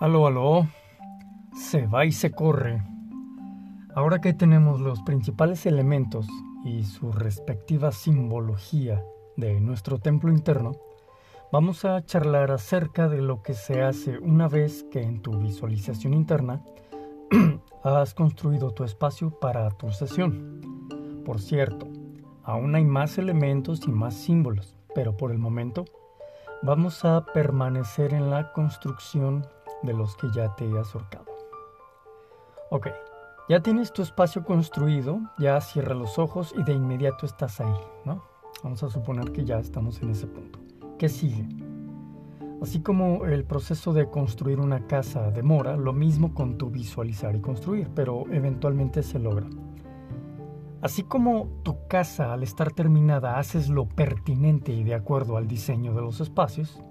Aló, aló. Se va y se corre. Ahora que tenemos los principales elementos y su respectiva simbología de nuestro templo interno, vamos a charlar acerca de lo que se hace una vez que en tu visualización interna has construido tu espacio para tu sesión. Por cierto, aún hay más elementos y más símbolos, pero por el momento vamos a permanecer en la construcción de los que ya te has ahorcado. Ok, ya tienes tu espacio construido, ya cierra los ojos y de inmediato estás ahí, ¿no? Vamos a suponer que ya estamos en ese punto. ¿Qué sigue? Así como el proceso de construir una casa demora, lo mismo con tu visualizar y construir, pero eventualmente se logra. Así como tu casa al estar terminada haces lo pertinente y de acuerdo al diseño de los espacios,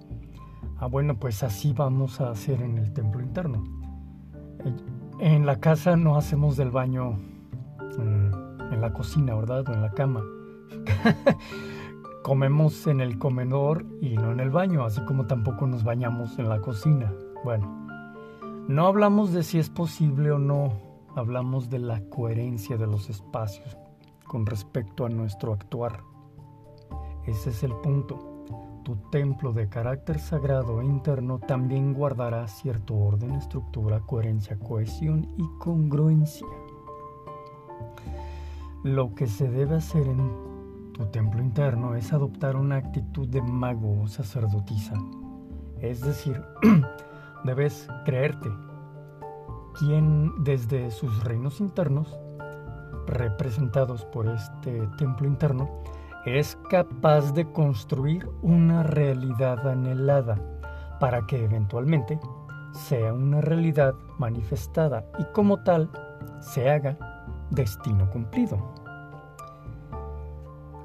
ah bueno, pues así vamos a hacer en el templo interno. Eh, en la casa no hacemos del baño eh, en la cocina, ¿verdad? O en la cama. Comemos en el comedor y no en el baño, así como tampoco nos bañamos en la cocina. Bueno, no hablamos de si es posible o no hablamos de la coherencia de los espacios con respecto a nuestro actuar. Ese es el punto. Tu templo de carácter sagrado e interno también guardará cierto orden, estructura, coherencia, cohesión y congruencia. Lo que se debe hacer en tu templo interno es adoptar una actitud de mago o sacerdotisa. Es decir, debes creerte quien desde sus reinos internos, representados por este templo interno, es capaz de construir una realidad anhelada para que eventualmente sea una realidad manifestada y como tal se haga destino cumplido.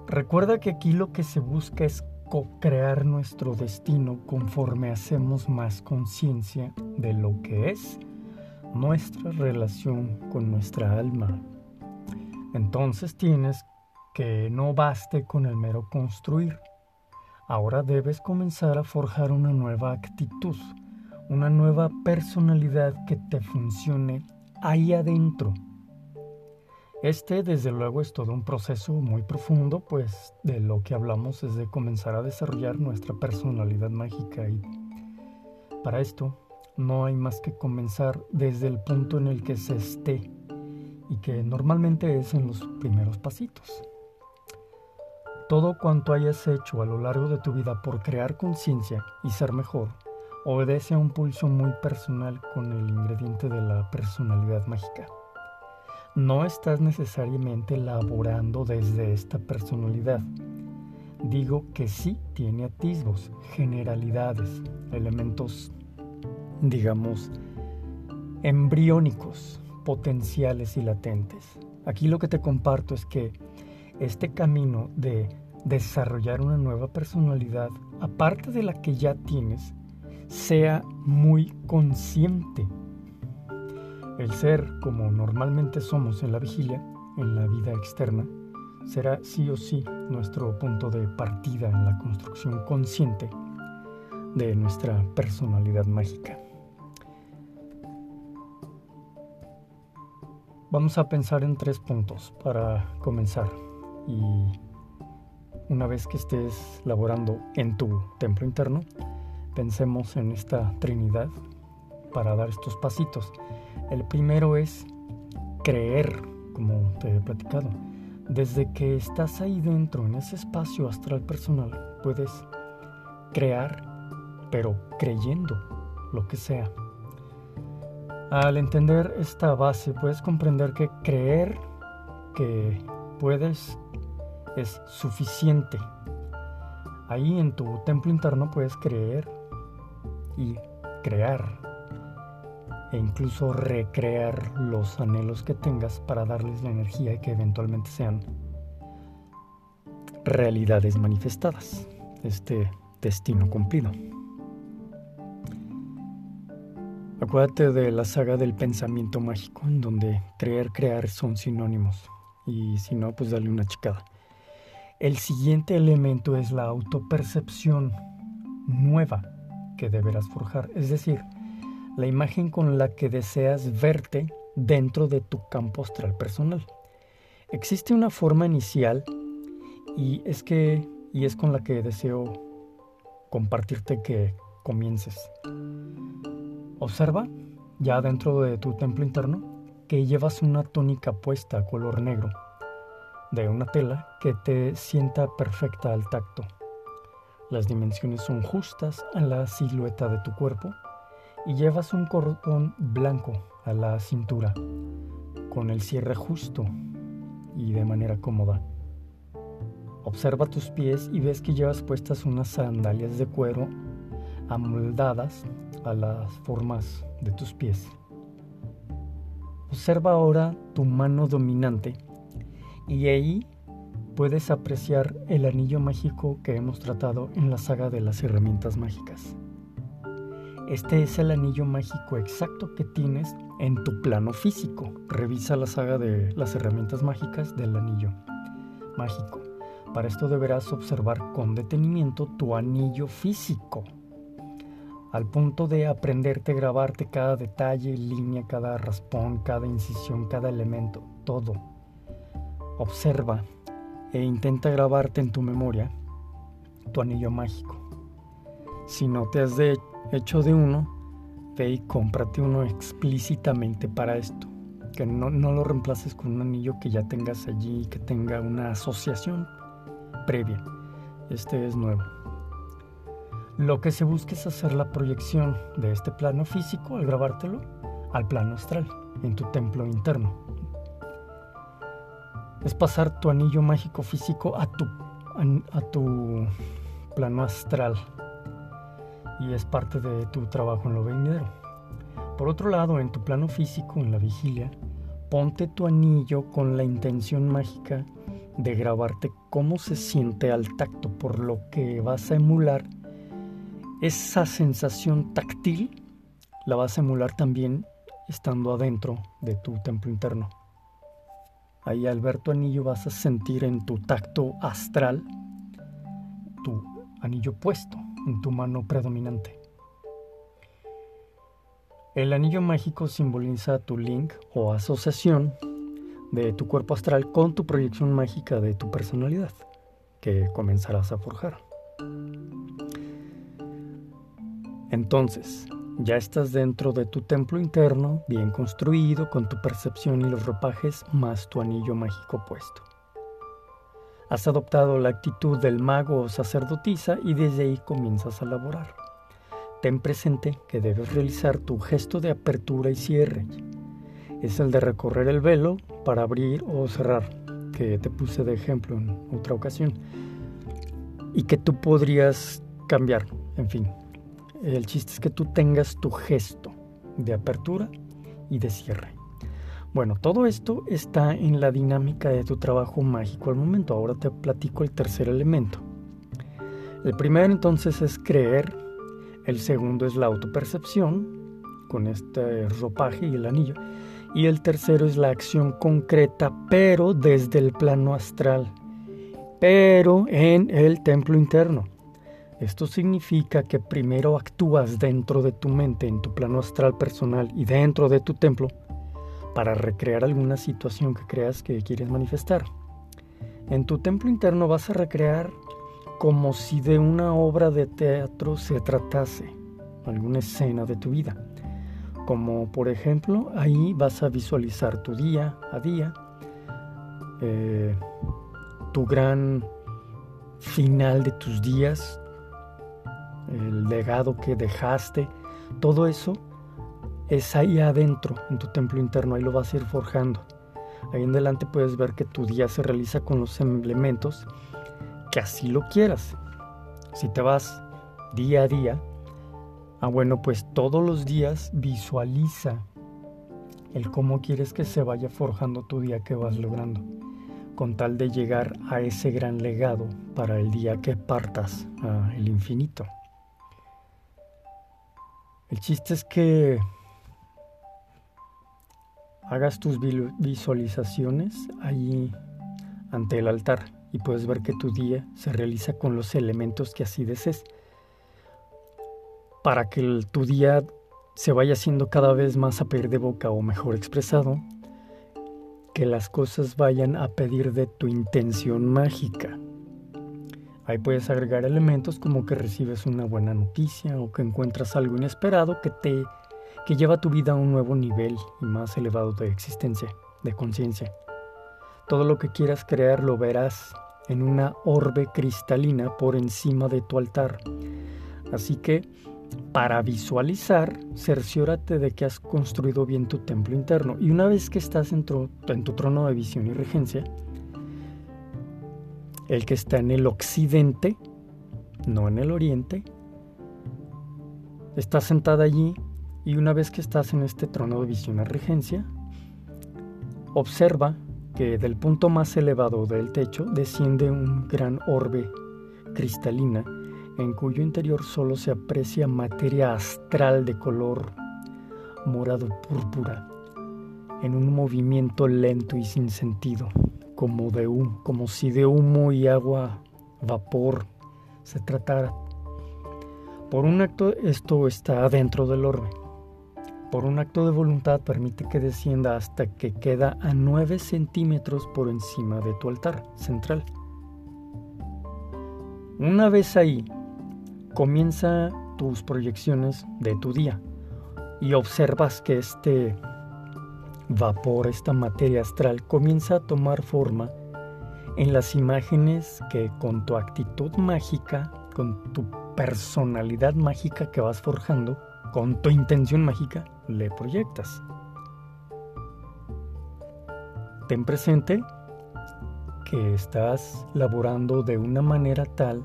Recuerda que aquí lo que se busca es co-crear nuestro destino conforme hacemos más conciencia de lo que es nuestra relación con nuestra alma. Entonces tienes que no baste con el mero construir. Ahora debes comenzar a forjar una nueva actitud, una nueva personalidad que te funcione ahí adentro. Este desde luego es todo un proceso muy profundo, pues de lo que hablamos es de comenzar a desarrollar nuestra personalidad mágica y para esto no hay más que comenzar desde el punto en el que se esté y que normalmente es en los primeros pasitos. Todo cuanto hayas hecho a lo largo de tu vida por crear conciencia y ser mejor obedece a un pulso muy personal con el ingrediente de la personalidad mágica. No estás necesariamente laborando desde esta personalidad. Digo que sí tiene atisbos, generalidades, elementos digamos, embriónicos, potenciales y latentes. Aquí lo que te comparto es que este camino de desarrollar una nueva personalidad, aparte de la que ya tienes, sea muy consciente. El ser, como normalmente somos en la vigilia, en la vida externa, será sí o sí nuestro punto de partida en la construcción consciente de nuestra personalidad mágica. Vamos a pensar en tres puntos para comenzar y una vez que estés laborando en tu templo interno, pensemos en esta Trinidad para dar estos pasitos. El primero es creer, como te he platicado. Desde que estás ahí dentro, en ese espacio astral personal, puedes crear, pero creyendo lo que sea. Al entender esta base, puedes comprender que creer que puedes es suficiente. Ahí en tu templo interno puedes creer y crear e incluso recrear los anhelos que tengas para darles la energía que eventualmente sean realidades manifestadas, este destino cumplido. Acuérdate de la saga del pensamiento mágico, en donde creer, crear son sinónimos. Y si no, pues dale una chicada. El siguiente elemento es la autopercepción nueva que deberás forjar. Es decir, la imagen con la que deseas verte dentro de tu campo astral personal. Existe una forma inicial y es que y es con la que deseo compartirte que comiences. Observa ya dentro de tu templo interno que llevas una túnica puesta color negro de una tela que te sienta perfecta al tacto. Las dimensiones son justas a la silueta de tu cuerpo y llevas un cordón blanco a la cintura con el cierre justo y de manera cómoda. Observa tus pies y ves que llevas puestas unas sandalias de cuero amoldadas a las formas de tus pies. Observa ahora tu mano dominante y ahí puedes apreciar el anillo mágico que hemos tratado en la saga de las herramientas mágicas. Este es el anillo mágico exacto que tienes en tu plano físico. Revisa la saga de las herramientas mágicas del anillo mágico. Para esto deberás observar con detenimiento tu anillo físico, al punto de aprenderte grabarte cada detalle, línea, cada raspón, cada incisión, cada elemento, todo. Observa e intenta grabarte en tu memoria tu anillo mágico. Si no te has hecho de uno, ve y cómprate uno explícitamente para esto. Que no, no lo reemplaces con un anillo que ya tengas allí que tenga una asociación previa. Este es nuevo. Lo que se busca es hacer la proyección de este plano físico al grabártelo al plano astral, en tu templo interno. Es pasar tu anillo mágico físico a tu, a, tu plano astral y es parte de tu trabajo en lo venidero. Por otro lado, en tu plano físico, en la vigilia, ponte tu anillo con la intención mágica de grabarte cómo se siente al tacto, por lo que vas a emular esa sensación táctil, la vas a emular también estando adentro de tu templo interno. Ahí al ver tu anillo vas a sentir en tu tacto astral tu anillo puesto en tu mano predominante. El anillo mágico simboliza tu link o asociación de tu cuerpo astral con tu proyección mágica de tu personalidad que comenzarás a forjar. Entonces, ya estás dentro de tu templo interno, bien construido, con tu percepción y los ropajes más tu anillo mágico puesto. Has adoptado la actitud del mago o sacerdotisa y desde ahí comienzas a laborar. Ten presente que debes realizar tu gesto de apertura y cierre, es el de recorrer el velo para abrir o cerrar, que te puse de ejemplo en otra ocasión, y que tú podrías cambiar, en fin. El chiste es que tú tengas tu gesto de apertura y de cierre. Bueno, todo esto está en la dinámica de tu trabajo mágico al momento. Ahora te platico el tercer elemento. El primero entonces es creer, el segundo es la autopercepción, con este ropaje y el anillo, y el tercero es la acción concreta, pero desde el plano astral, pero en el templo interno. Esto significa que primero actúas dentro de tu mente, en tu plano astral personal y dentro de tu templo, para recrear alguna situación que creas que quieres manifestar. En tu templo interno vas a recrear como si de una obra de teatro se tratase, alguna escena de tu vida como por ejemplo ahí vas a visualizar tu día a día, eh, tu gran final de tus días, el legado que dejaste, todo eso es ahí adentro, en tu templo interno, ahí lo vas a ir forjando. Ahí en adelante puedes ver que tu día se realiza con los elementos que así lo quieras. Si te vas día a día, Ah, bueno, pues todos los días visualiza el cómo quieres que se vaya forjando tu día que vas logrando, con tal de llegar a ese gran legado para el día que partas al infinito. El chiste es que hagas tus visualizaciones ahí ante el altar y puedes ver que tu día se realiza con los elementos que así desees para que tu día se vaya haciendo cada vez más a pedir de boca o mejor expresado, que las cosas vayan a pedir de tu intención mágica. Ahí puedes agregar elementos como que recibes una buena noticia o que encuentras algo inesperado que te que lleva tu vida a un nuevo nivel y más elevado de existencia, de conciencia. Todo lo que quieras crear lo verás en una orbe cristalina por encima de tu altar. Así que, para visualizar, cerciórate de que has construido bien tu templo interno. Y una vez que estás en, en tu trono de visión y regencia, el que está en el occidente, no en el oriente, estás sentada allí y una vez que estás en este trono de visión y regencia, observa que del punto más elevado del techo desciende un gran orbe cristalina en cuyo interior solo se aprecia materia astral de color morado púrpura en un movimiento lento y sin sentido, como de humo, como si de humo y agua vapor se tratara. Por un acto esto está dentro del orbe por un acto de voluntad permite que descienda hasta que queda a 9 centímetros por encima de tu altar central. Una vez ahí, comienza tus proyecciones de tu día y observas que este vapor, esta materia astral, comienza a tomar forma en las imágenes que con tu actitud mágica, con tu personalidad mágica que vas forjando, con tu intención mágica, le proyectas. Ten presente que estás laborando de una manera tal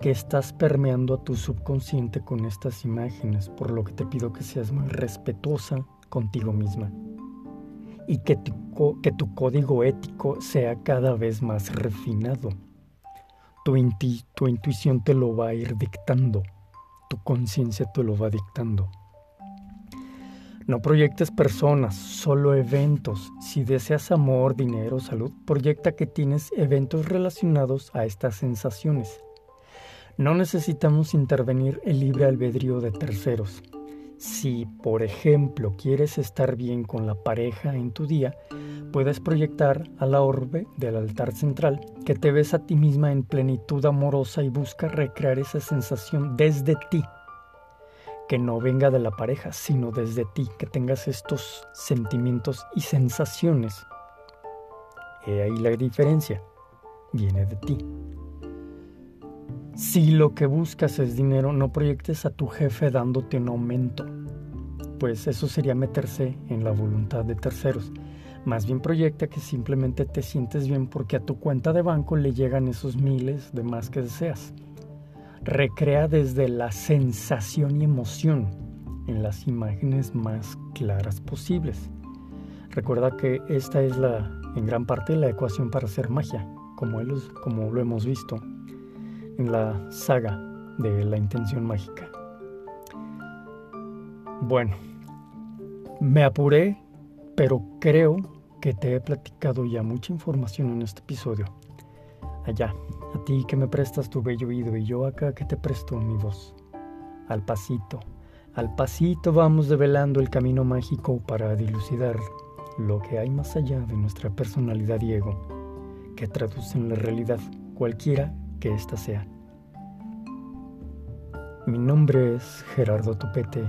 que estás permeando a tu subconsciente con estas imágenes, por lo que te pido que seas muy respetuosa contigo misma y que tu, que tu código ético sea cada vez más refinado. Tu, tu intuición te lo va a ir dictando, tu conciencia te lo va dictando. No proyectes personas, solo eventos. Si deseas amor, dinero, salud, proyecta que tienes eventos relacionados a estas sensaciones. No necesitamos intervenir el libre albedrío de terceros. Si, por ejemplo, quieres estar bien con la pareja en tu día, puedes proyectar a la orbe del altar central que te ves a ti misma en plenitud amorosa y busca recrear esa sensación desde ti que no venga de la pareja, sino desde ti, que tengas estos sentimientos y sensaciones. He ahí la diferencia, viene de ti. Si lo que buscas es dinero, no proyectes a tu jefe dándote un aumento, pues eso sería meterse en la voluntad de terceros. Más bien proyecta que simplemente te sientes bien porque a tu cuenta de banco le llegan esos miles de más que deseas recrea desde la sensación y emoción en las imágenes más claras posibles. Recuerda que esta es la, en gran parte la ecuación para hacer magia, como, como lo hemos visto en la saga de la intención mágica. Bueno, me apuré, pero creo que te he platicado ya mucha información en este episodio. Allá, a ti que me prestas tu bello oído y yo acá que te presto mi voz. Al pasito, al pasito vamos develando el camino mágico para dilucidar lo que hay más allá de nuestra personalidad y ego, que traducen la realidad, cualquiera que ésta sea. Mi nombre es Gerardo Tupete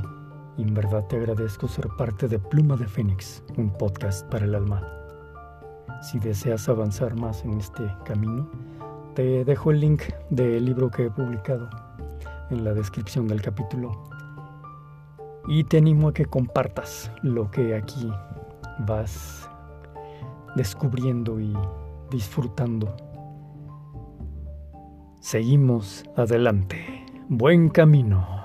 y en verdad te agradezco ser parte de Pluma de Fénix, un podcast para el alma. Si deseas avanzar más en este camino, te dejo el link del libro que he publicado en la descripción del capítulo. Y te animo a que compartas lo que aquí vas descubriendo y disfrutando. Seguimos adelante. Buen camino.